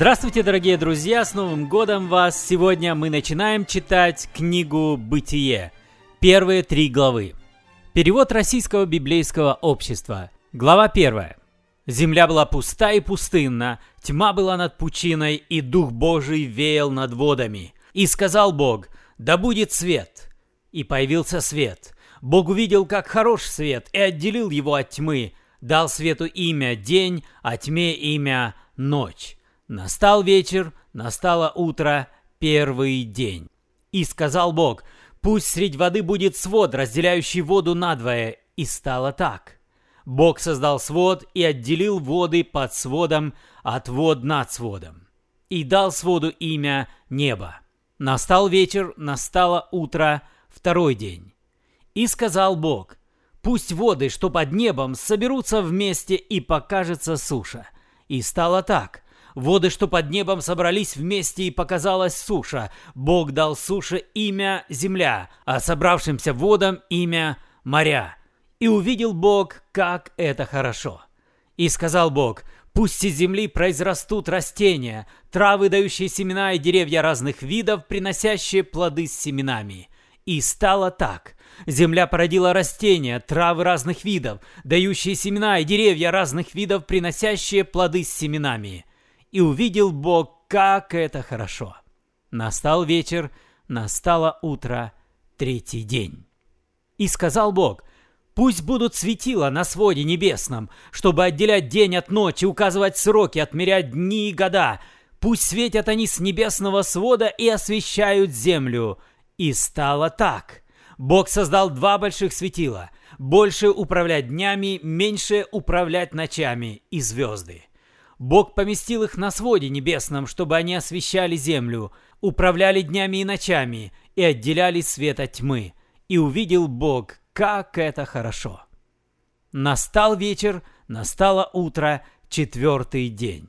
Здравствуйте, дорогие друзья, с Новым годом вас! Сегодня мы начинаем читать книгу «Бытие», первые три главы. Перевод Российского библейского общества. Глава первая. Земля была пуста и пустынна, тьма была над пучиной, и Дух Божий веял над водами. И сказал Бог, да будет свет. И появился свет. Бог увидел, как хорош свет, и отделил его от тьмы, дал свету имя день, а тьме имя ночь. Настал вечер, настало утро, первый день. И сказал Бог, пусть средь воды будет свод, разделяющий воду надвое, и стало так. Бог создал свод и отделил воды под сводом от вод над сводом. И дал своду имя небо. Настал вечер, настало утро, второй день. И сказал Бог, пусть воды, что под небом, соберутся вместе и покажется суша. И стало так. Воды, что под небом, собрались вместе и показалась суша. Бог дал суше имя земля, а собравшимся водам имя моря. И увидел Бог, как это хорошо. И сказал Бог, пусть из земли произрастут растения, травы, дающие семена и деревья разных видов, приносящие плоды с семенами. И стало так. Земля породила растения, травы разных видов, дающие семена и деревья разных видов, приносящие плоды с семенами и увидел Бог, как это хорошо. Настал вечер, настало утро, третий день. И сказал Бог, пусть будут светила на своде небесном, чтобы отделять день от ночи, указывать сроки, отмерять дни и года. Пусть светят они с небесного свода и освещают землю. И стало так. Бог создал два больших светила. Больше управлять днями, меньше управлять ночами и звезды. Бог поместил их на своде небесном, чтобы они освещали землю, управляли днями и ночами и отделяли свет от тьмы. И увидел Бог, как это хорошо. Настал вечер, настало утро, четвертый день.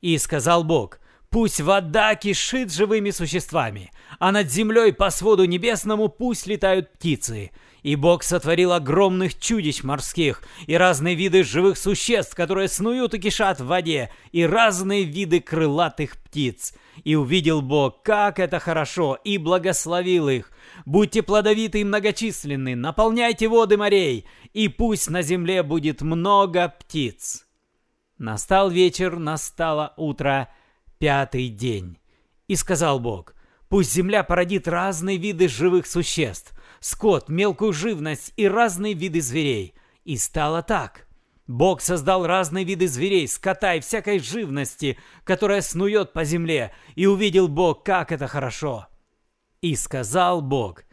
И сказал Бог, пусть вода кишит живыми существами, а над землей по своду небесному пусть летают птицы, и Бог сотворил огромных чудищ морских, и разные виды живых существ, которые снуют и кишат в воде, и разные виды крылатых птиц. И увидел Бог, как это хорошо, и благословил их. Будьте плодовиты и многочисленны, наполняйте воды морей, и пусть на земле будет много птиц. Настал вечер, настало утро, пятый день. И сказал Бог, пусть земля породит разные виды живых существ – скот, мелкую живность и разные виды зверей. И стало так. Бог создал разные виды зверей, скота и всякой живности, которая снует по земле, и увидел Бог, как это хорошо. И сказал Бог,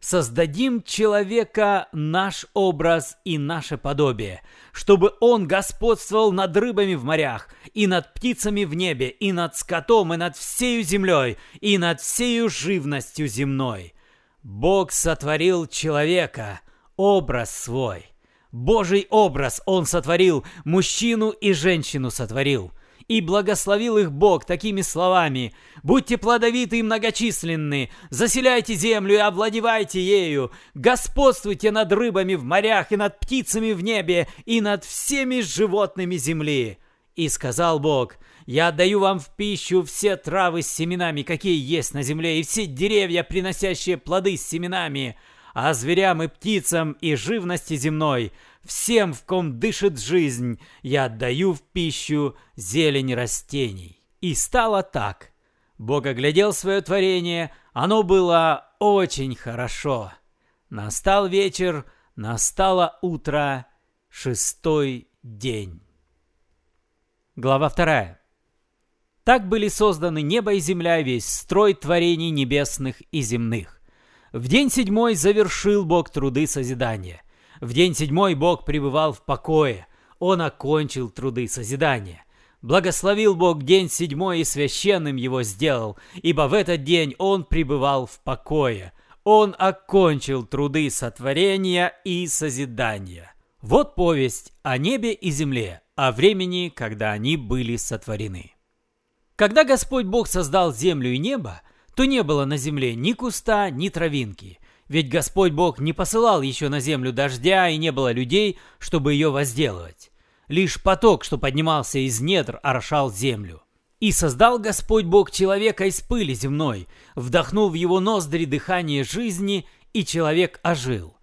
«Создадим человека наш образ и наше подобие, чтобы он господствовал над рыбами в морях, и над птицами в небе, и над скотом, и над всею землей, и над всею живностью земной». Бог сотворил человека, образ свой. Божий образ Он сотворил, мужчину и женщину сотворил. И благословил их Бог такими словами «Будьте плодовиты и многочисленны, заселяйте землю и овладевайте ею, господствуйте над рыбами в морях и над птицами в небе и над всеми животными земли». И сказал Бог – я отдаю вам в пищу все травы с семенами, какие есть на земле, и все деревья, приносящие плоды с семенами, а зверям и птицам и живности земной, всем, в ком дышит жизнь, я отдаю в пищу зелень растений». И стало так. Бог оглядел свое творение, оно было очень хорошо. Настал вечер, настало утро, шестой день. Глава вторая. Так были созданы небо и земля, весь строй творений небесных и земных. В день седьмой завершил Бог труды созидания. В день седьмой Бог пребывал в покое. Он окончил труды созидания. Благословил Бог день седьмой и священным его сделал, ибо в этот день он пребывал в покое. Он окончил труды сотворения и созидания. Вот повесть о небе и земле, о времени, когда они были сотворены. Когда Господь Бог создал землю и небо, то не было на земле ни куста, ни травинки. Ведь Господь Бог не посылал еще на землю дождя, и не было людей, чтобы ее возделывать. Лишь поток, что поднимался из недр, орошал землю. И создал Господь Бог человека из пыли земной, вдохнул в его ноздри дыхание жизни, и человек ожил.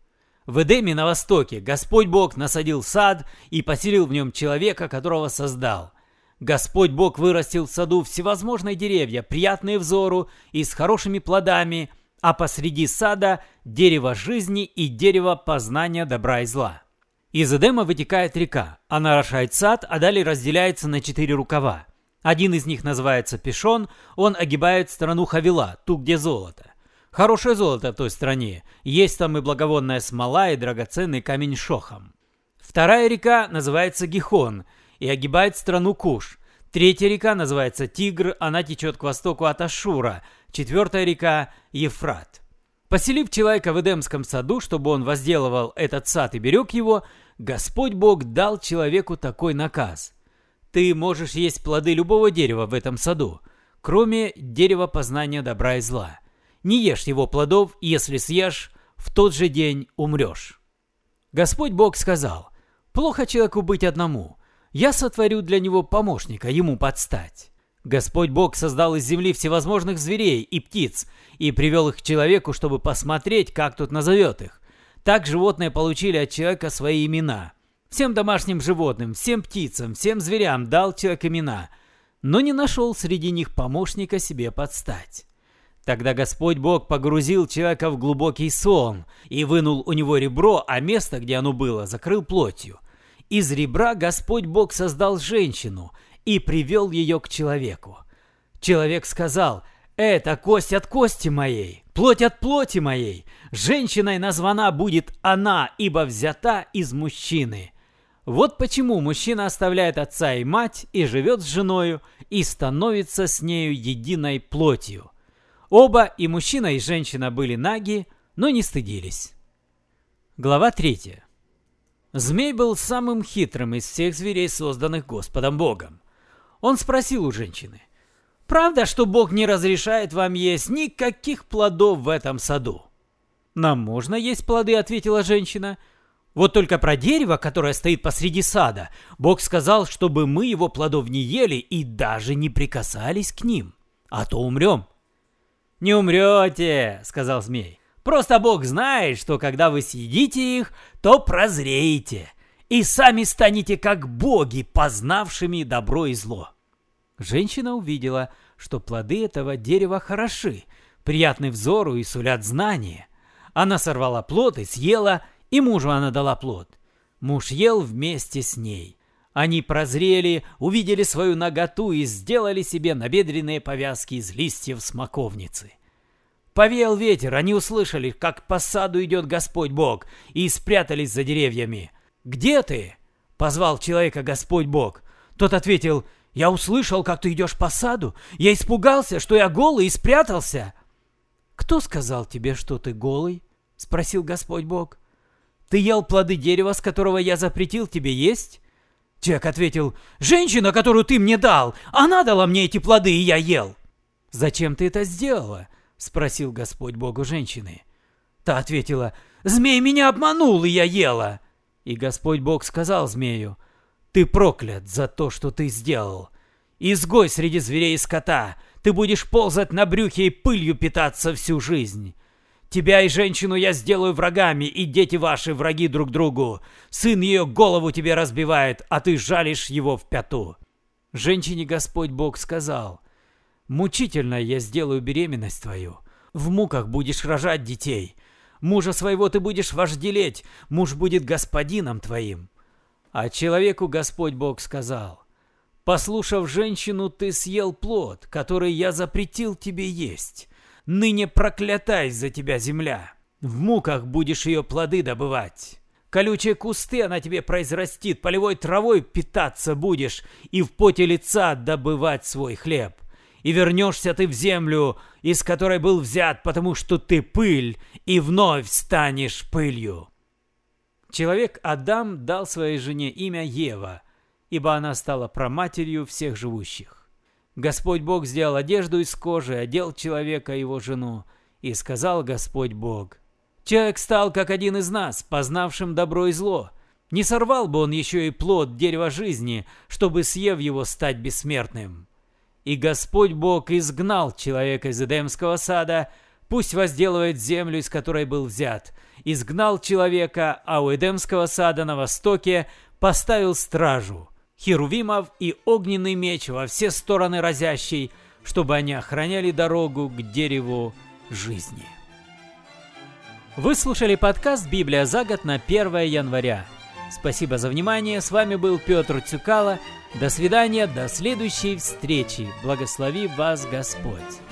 В Эдеме на востоке Господь Бог насадил сад и поселил в нем человека, которого создал. Господь Бог вырастил в саду всевозможные деревья, приятные взору и с хорошими плодами, а посреди сада дерево жизни и дерево познания добра и зла. Из Эдема вытекает река, она орошает сад, а далее разделяется на четыре рукава. Один из них называется Пешон, он огибает страну Хавила, ту, где золото. Хорошее золото в той стране, есть там и благовонная смола, и драгоценный камень Шохам. Вторая река называется Гихон и огибает страну Куш. Третья река называется Тигр, она течет к востоку от Ашура. Четвертая река – Ефрат. Поселив человека в Эдемском саду, чтобы он возделывал этот сад и берег его, Господь Бог дал человеку такой наказ. Ты можешь есть плоды любого дерева в этом саду, кроме дерева познания добра и зла. Не ешь его плодов, если съешь, в тот же день умрешь. Господь Бог сказал, плохо человеку быть одному, я сотворю для него помощника, ему подстать. Господь Бог создал из земли всевозможных зверей и птиц и привел их к человеку, чтобы посмотреть, как тут назовет их. Так животные получили от человека свои имена. Всем домашним животным, всем птицам, всем зверям дал человек имена, но не нашел среди них помощника себе подстать. Тогда Господь Бог погрузил человека в глубокий сон и вынул у него ребро, а место, где оно было, закрыл плотью. Из ребра Господь Бог создал женщину и привел ее к человеку. Человек сказал, «Это кость от кости моей, плоть от плоти моей. Женщиной названа будет она, ибо взята из мужчины». Вот почему мужчина оставляет отца и мать и живет с женою и становится с нею единой плотью. Оба, и мужчина, и женщина были наги, но не стыдились. Глава 3. Змей был самым хитрым из всех зверей, созданных Господом Богом. Он спросил у женщины, «Правда, что Бог не разрешает вам есть никаких плодов в этом саду?» «Нам можно есть плоды», — ответила женщина, — вот только про дерево, которое стоит посреди сада, Бог сказал, чтобы мы его плодов не ели и даже не прикасались к ним, а то умрем. «Не умрете», — сказал змей. «Просто Бог знает, что когда вы съедите их, то прозреете и сами станете как боги, познавшими добро и зло». Женщина увидела, что плоды этого дерева хороши, приятны взору и сулят знания. Она сорвала плод и съела, и мужу она дала плод. Муж ел вместе с ней. Они прозрели, увидели свою наготу и сделали себе набедренные повязки из листьев смоковницы. Повеял ветер, они услышали, как по саду идет Господь Бог, и спрятались за деревьями. «Где ты?» — позвал человека Господь Бог. Тот ответил, «Я услышал, как ты идешь по саду. Я испугался, что я голый и спрятался». «Кто сказал тебе, что ты голый?» — спросил Господь Бог. Ты ел плоды дерева, с которого я запретил тебе есть?» Джек ответил, «Женщина, которую ты мне дал, она дала мне эти плоды, и я ел». «Зачем ты это сделала?» — спросил Господь Богу женщины. Та ответила, «Змей меня обманул, и я ела». И Господь Бог сказал змею, «Ты проклят за то, что ты сделал. Изгой среди зверей и скота, ты будешь ползать на брюхе и пылью питаться всю жизнь». Тебя и женщину я сделаю врагами, и дети ваши враги друг другу. Сын ее голову тебе разбивает, а ты жалишь его в пяту». Женщине Господь Бог сказал, «Мучительно я сделаю беременность твою. В муках будешь рожать детей. Мужа своего ты будешь вожделеть, муж будет господином твоим». А человеку Господь Бог сказал, «Послушав женщину, ты съел плод, который я запретил тебе есть». Ныне проклятай за тебя земля. В муках будешь ее плоды добывать. Колючие кусты она тебе произрастит, полевой травой питаться будешь и в поте лица добывать свой хлеб. И вернешься ты в землю, из которой был взят, потому что ты пыль, и вновь станешь пылью. Человек Адам дал своей жене имя Ева, ибо она стала проматерью всех живущих. Господь Бог сделал одежду из кожи, одел человека его жену. И сказал Господь Бог, «Человек стал, как один из нас, познавшим добро и зло. Не сорвал бы он еще и плод дерева жизни, чтобы, съев его, стать бессмертным». И Господь Бог изгнал человека из Эдемского сада, пусть возделывает землю, из которой был взят. Изгнал человека, а у Эдемского сада на востоке поставил стражу, херувимов и огненный меч во все стороны разящий, чтобы они охраняли дорогу к дереву жизни. Вы слушали подкаст «Библия за год» на 1 января. Спасибо за внимание. С вами был Петр Цюкало. До свидания, до следующей встречи. Благослови вас Господь.